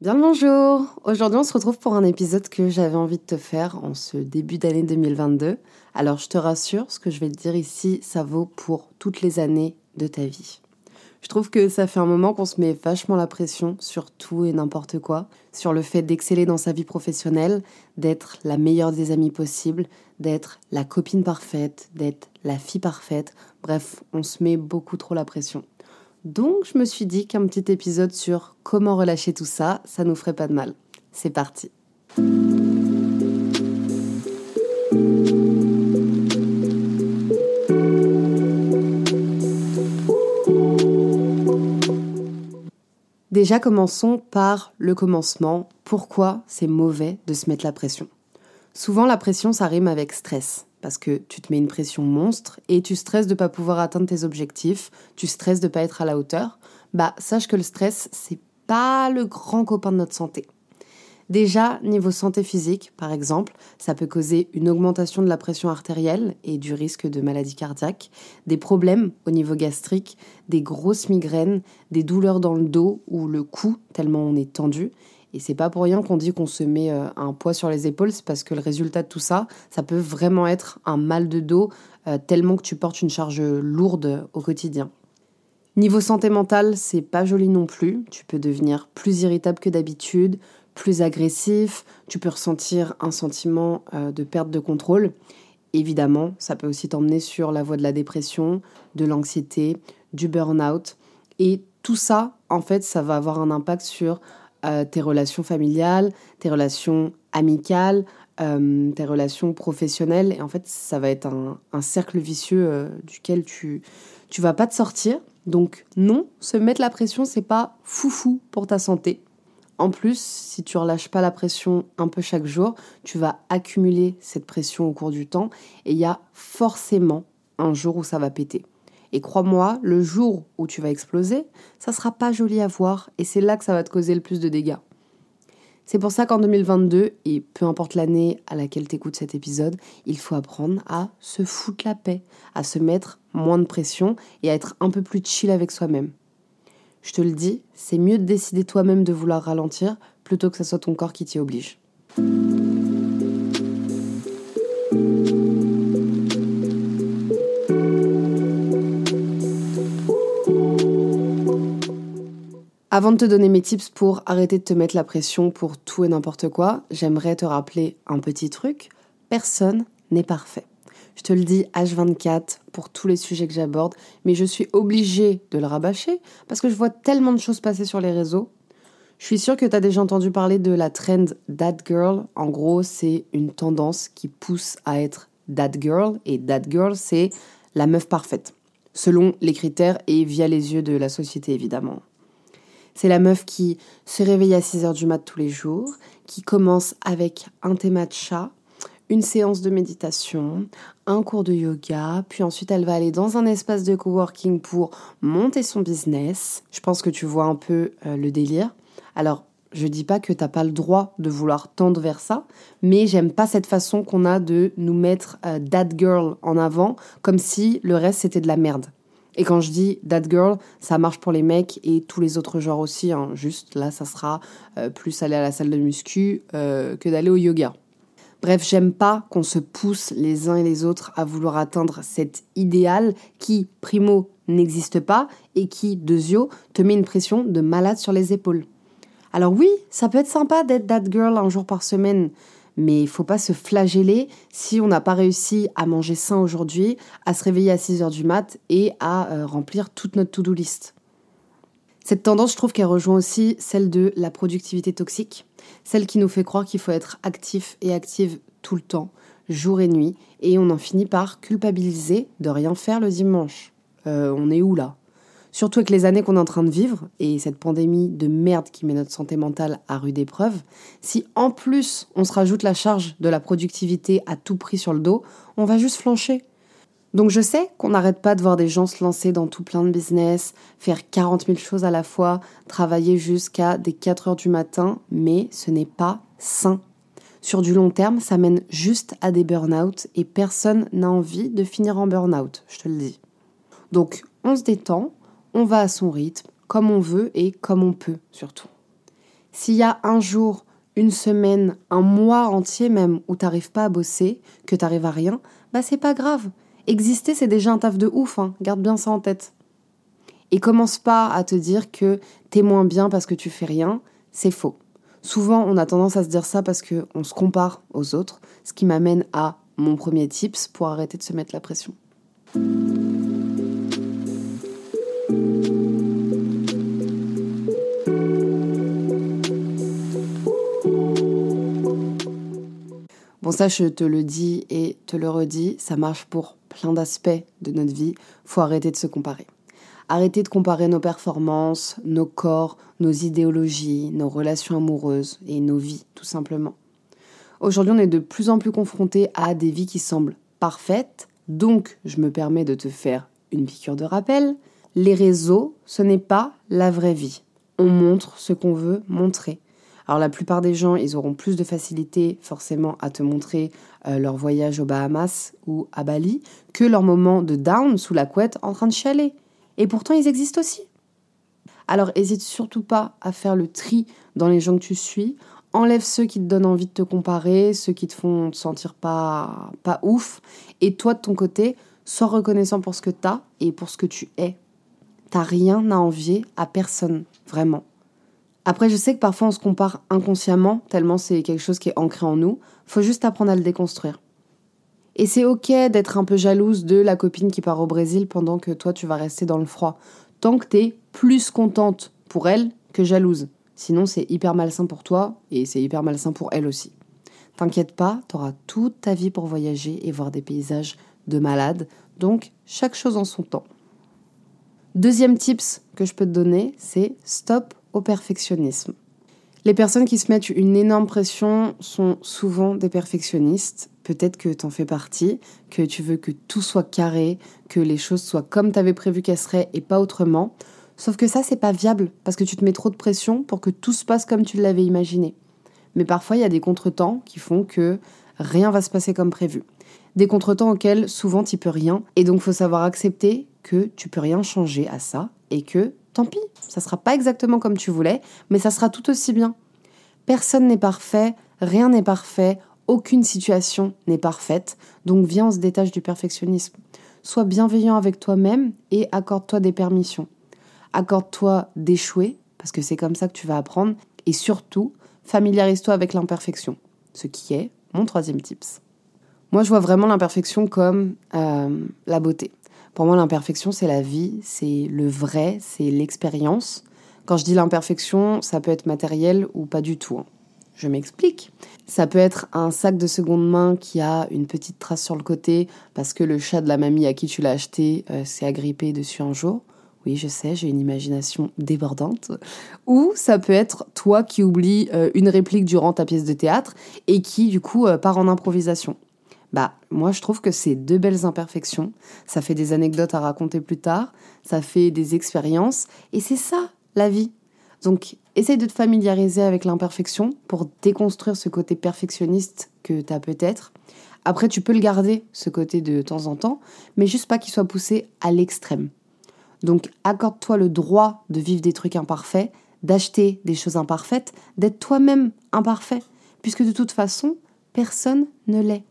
Bien le bonjour Aujourd'hui on se retrouve pour un épisode que j'avais envie de te faire en ce début d'année 2022. Alors je te rassure, ce que je vais te dire ici, ça vaut pour toutes les années de ta vie. Je trouve que ça fait un moment qu'on se met vachement la pression sur tout et n'importe quoi, sur le fait d'exceller dans sa vie professionnelle, d'être la meilleure des amies possible, d'être la copine parfaite, d'être la fille parfaite. Bref, on se met beaucoup trop la pression. Donc je me suis dit qu'un petit épisode sur comment relâcher tout ça, ça nous ferait pas de mal. C'est parti. Déjà commençons par le commencement. Pourquoi c'est mauvais de se mettre la pression? Souvent la pression ça rime avec stress parce que tu te mets une pression monstre et tu stresses de ne pas pouvoir atteindre tes objectifs, tu stresses de ne pas être à la hauteur, bah sache que le stress, c'est pas le grand copain de notre santé. Déjà, niveau santé physique, par exemple, ça peut causer une augmentation de la pression artérielle et du risque de maladie cardiaque, des problèmes au niveau gastrique, des grosses migraines, des douleurs dans le dos ou le cou tellement on est tendu, et c'est pas pour rien qu'on dit qu'on se met euh, un poids sur les épaules, c'est parce que le résultat de tout ça, ça peut vraiment être un mal de dos euh, tellement que tu portes une charge lourde au quotidien. Niveau santé mentale, c'est pas joli non plus. Tu peux devenir plus irritable que d'habitude, plus agressif, tu peux ressentir un sentiment euh, de perte de contrôle. Évidemment, ça peut aussi t'emmener sur la voie de la dépression, de l'anxiété, du burn-out. Et tout ça, en fait, ça va avoir un impact sur euh, tes relations familiales, tes relations amicales, euh, tes relations professionnelles. Et en fait, ça va être un, cercle vicieux euh, duquel tu tu vas pas te sortir. Donc non, se mettre la pression, c'est pas foufou pour ta santé. En plus, si tu relâches pas la pression un peu chaque jour, tu vas accumuler cette pression au cours du temps et il y a forcément un jour où ça va péter. Et crois-moi, le jour où tu vas exploser, ça sera pas joli à voir et c'est là que ça va te causer le plus de dégâts. C'est pour ça qu'en 2022, et peu importe l'année à laquelle tu écoutes cet épisode, il faut apprendre à se foutre la paix, à se mettre moins de pression et à être un peu plus chill avec soi-même. Je te le dis, c'est mieux de décider toi-même de vouloir ralentir plutôt que ce soit ton corps qui t'y oblige. Avant de te donner mes tips pour arrêter de te mettre la pression pour tout et n'importe quoi, j'aimerais te rappeler un petit truc. Personne n'est parfait. Je te le dis H24 pour tous les sujets que j'aborde, mais je suis obligée de le rabâcher parce que je vois tellement de choses passer sur les réseaux. Je suis sûre que tu as déjà entendu parler de la trend That Girl. En gros, c'est une tendance qui pousse à être That Girl, et That Girl, c'est la meuf parfaite, selon les critères et via les yeux de la société évidemment. C'est la meuf qui se réveille à 6 heures du mat tous les jours, qui commence avec un thé matcha, une séance de méditation, un cours de yoga, puis ensuite elle va aller dans un espace de coworking pour monter son business. Je pense que tu vois un peu euh, le délire. Alors, je dis pas que t'as pas le droit de vouloir tendre vers ça, mais j'aime pas cette façon qu'on a de nous mettre euh, that girl en avant, comme si le reste c'était de la merde. Et quand je dis that girl, ça marche pour les mecs et tous les autres genres aussi. Hein. Juste là, ça sera euh, plus aller à la salle de muscu euh, que d'aller au yoga. Bref, j'aime pas qu'on se pousse les uns et les autres à vouloir atteindre cet idéal qui, primo, n'existe pas et qui, deuxio, te met une pression de malade sur les épaules. Alors oui, ça peut être sympa d'être that girl un jour par semaine, mais il faut pas se flageller si on n'a pas réussi à manger sain aujourd'hui, à se réveiller à 6 heures du mat et à euh, remplir toute notre to-do list. Cette tendance, je trouve qu'elle rejoint aussi celle de la productivité toxique, celle qui nous fait croire qu'il faut être actif et active tout le temps, jour et nuit, et on en finit par culpabiliser de rien faire le dimanche. Euh, on est où là? Surtout avec les années qu'on est en train de vivre et cette pandémie de merde qui met notre santé mentale à rude épreuve, si en plus on se rajoute la charge de la productivité à tout prix sur le dos, on va juste flancher. Donc je sais qu'on n'arrête pas de voir des gens se lancer dans tout plein de business, faire 40 000 choses à la fois, travailler jusqu'à des 4 heures du matin, mais ce n'est pas sain. Sur du long terme, ça mène juste à des burn-out et personne n'a envie de finir en burn-out, je te le dis. Donc on se détend, on va à son rythme, comme on veut et comme on peut surtout. S'il y a un jour, une semaine, un mois entier même où t'arrives pas à bosser, que t'arrives à rien, bah c'est pas grave. Exister c'est déjà un taf de ouf, hein. garde bien ça en tête. Et commence pas à te dire que t'es moins bien parce que tu fais rien, c'est faux. Souvent on a tendance à se dire ça parce qu'on se compare aux autres, ce qui m'amène à mon premier tips pour arrêter de se mettre la pression. Bon, ça, je te le dis et te le redis, ça marche pour plein d'aspects de notre vie. Faut arrêter de se comparer. Arrêter de comparer nos performances, nos corps, nos idéologies, nos relations amoureuses et nos vies, tout simplement. Aujourd'hui, on est de plus en plus confronté à des vies qui semblent parfaites, donc je me permets de te faire une piqûre de rappel. Les réseaux, ce n'est pas la vraie vie. On montre ce qu'on veut montrer. Alors la plupart des gens, ils auront plus de facilité forcément à te montrer euh, leur voyage aux Bahamas ou à Bali que leur moment de down sous la couette en train de chialer. Et pourtant, ils existent aussi. Alors hésite surtout pas à faire le tri dans les gens que tu suis. Enlève ceux qui te donnent envie de te comparer, ceux qui te font te sentir pas, pas ouf. Et toi, de ton côté, sois reconnaissant pour ce que tu as et pour ce que tu es. T'as rien à envier à personne, vraiment. Après, je sais que parfois on se compare inconsciemment, tellement c'est quelque chose qui est ancré en nous. Faut juste apprendre à le déconstruire. Et c'est ok d'être un peu jalouse de la copine qui part au Brésil pendant que toi tu vas rester dans le froid. Tant que t'es plus contente pour elle que jalouse. Sinon, c'est hyper malsain pour toi et c'est hyper malsain pour elle aussi. T'inquiète pas, t'auras toute ta vie pour voyager et voir des paysages de malade. Donc, chaque chose en son temps. Deuxième tips que je peux te donner, c'est stop au perfectionnisme. Les personnes qui se mettent une énorme pression sont souvent des perfectionnistes. Peut-être que tu en fais partie, que tu veux que tout soit carré, que les choses soient comme tu avais prévu qu'elles seraient et pas autrement. Sauf que ça, c'est pas viable parce que tu te mets trop de pression pour que tout se passe comme tu l'avais imaginé. Mais parfois, il y a des contretemps qui font que rien va se passer comme prévu. Des contretemps auxquels souvent tu peux rien et donc faut savoir accepter que tu peux rien changer à ça et que tant pis, ça sera pas exactement comme tu voulais, mais ça sera tout aussi bien. Personne n'est parfait, rien n'est parfait, aucune situation n'est parfaite, donc viens, on se détache du perfectionnisme. Sois bienveillant avec toi-même et accorde-toi des permissions. Accorde-toi d'échouer, parce que c'est comme ça que tu vas apprendre, et surtout, familiarise-toi avec l'imperfection, ce qui est mon troisième tips. Moi, je vois vraiment l'imperfection comme euh, la beauté. Pour moi, l'imperfection, c'est la vie, c'est le vrai, c'est l'expérience. Quand je dis l'imperfection, ça peut être matériel ou pas du tout. Hein. Je m'explique. Ça peut être un sac de seconde main qui a une petite trace sur le côté parce que le chat de la mamie à qui tu l'as acheté euh, s'est agrippé dessus un jour. Oui, je sais, j'ai une imagination débordante. Ou ça peut être toi qui oublies euh, une réplique durant ta pièce de théâtre et qui, du coup, euh, part en improvisation. Bah, moi, je trouve que c'est deux belles imperfections. Ça fait des anecdotes à raconter plus tard, ça fait des expériences, et c'est ça, la vie. Donc, essaye de te familiariser avec l'imperfection pour déconstruire ce côté perfectionniste que tu as peut-être. Après, tu peux le garder, ce côté de temps en temps, mais juste pas qu'il soit poussé à l'extrême. Donc, accorde-toi le droit de vivre des trucs imparfaits, d'acheter des choses imparfaites, d'être toi-même imparfait, puisque de toute façon, personne ne l'est.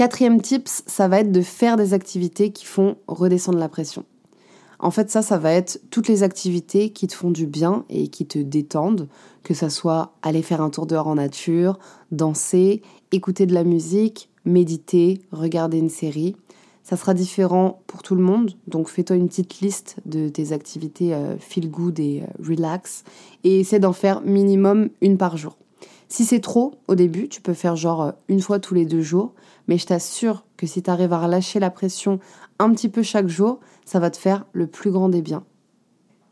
Quatrième tips, ça va être de faire des activités qui font redescendre la pression. En fait, ça, ça va être toutes les activités qui te font du bien et qui te détendent, que ça soit aller faire un tour dehors en nature, danser, écouter de la musique, méditer, regarder une série. Ça sera différent pour tout le monde, donc fais-toi une petite liste de tes activités euh, feel good et euh, relax et essaie d'en faire minimum une par jour. Si c'est trop au début, tu peux faire genre euh, une fois tous les deux jours, mais je t'assure que si tu arrives à relâcher la pression un petit peu chaque jour, ça va te faire le plus grand des biens.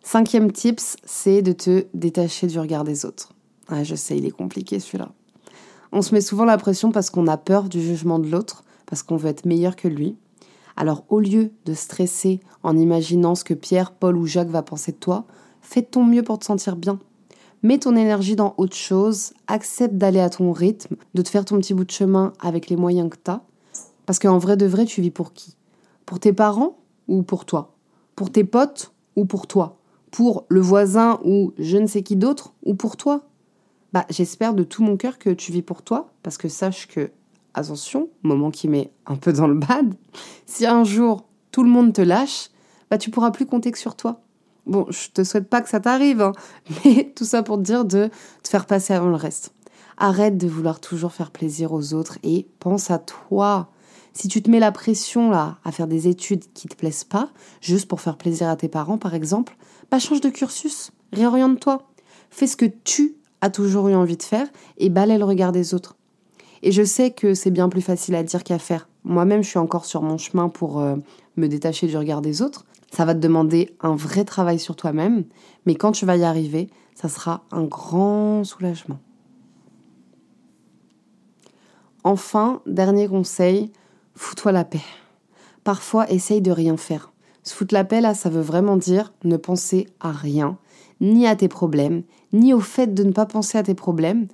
Cinquième tips, c'est de te détacher du regard des autres. Ah, je sais, il est compliqué celui-là. On se met souvent la pression parce qu'on a peur du jugement de l'autre, parce qu'on veut être meilleur que lui. Alors au lieu de stresser en imaginant ce que Pierre, Paul ou Jacques va penser de toi, fais ton mieux pour te sentir bien. Mets ton énergie dans autre chose, accepte d'aller à ton rythme, de te faire ton petit bout de chemin avec les moyens que tu as. Parce qu'en vrai de vrai, tu vis pour qui? Pour tes parents ou pour toi? Pour tes potes ou pour toi? Pour le voisin ou je ne sais qui d'autre ou pour toi? Bah, j'espère de tout mon cœur que tu vis pour toi, parce que sache que attention, moment qui met un peu dans le bad, si un jour tout le monde te lâche, bah tu pourras plus compter que sur toi. Bon, je te souhaite pas que ça t'arrive, hein, mais tout ça pour te dire de te faire passer avant le reste. Arrête de vouloir toujours faire plaisir aux autres et pense à toi. Si tu te mets la pression là à faire des études qui te plaisent pas, juste pour faire plaisir à tes parents par exemple, bah change de cursus, réoriente-toi. Fais ce que tu as toujours eu envie de faire et balaie le regard des autres. Et je sais que c'est bien plus facile à dire qu'à faire. Moi-même, je suis encore sur mon chemin pour euh, me détacher du regard des autres. Ça va te demander un vrai travail sur toi-même, mais quand tu vas y arriver, ça sera un grand soulagement. Enfin, dernier conseil, fous-toi la paix. Parfois, essaye de rien faire. Se foutre la paix, là, ça veut vraiment dire ne penser à rien, ni à tes problèmes, ni au fait de ne pas penser à tes problèmes,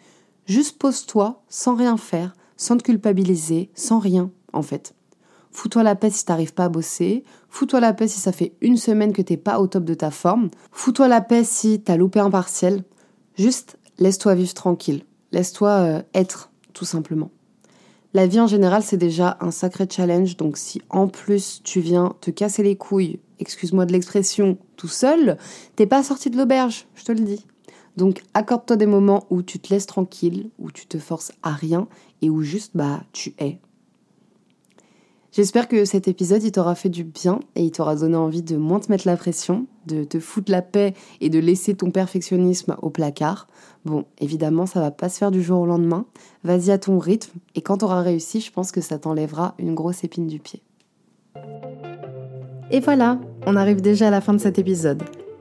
Juste pose-toi sans rien faire, sans te culpabiliser, sans rien, en fait. Fous-toi la paix si t'arrives pas à bosser. Fous-toi la paix si ça fait une semaine que t'es pas au top de ta forme. Fous-toi la paix si t'as loupé un partiel. Juste laisse-toi vivre tranquille. Laisse-toi euh, être, tout simplement. La vie en général, c'est déjà un sacré challenge. Donc si en plus tu viens te casser les couilles, excuse-moi de l'expression, tout seul, t'es pas sorti de l'auberge, je te le dis. Donc accorde-toi des moments où tu te laisses tranquille, où tu te forces à rien et où juste bah tu es. J'espère que cet épisode il t'aura fait du bien et il t'aura donné envie de moins te mettre la pression, de te foutre la paix et de laisser ton perfectionnisme au placard. Bon, évidemment, ça va pas se faire du jour au lendemain. Vas-y à ton rythme et quand tu auras réussi, je pense que ça t'enlèvera une grosse épine du pied. Et voilà, on arrive déjà à la fin de cet épisode.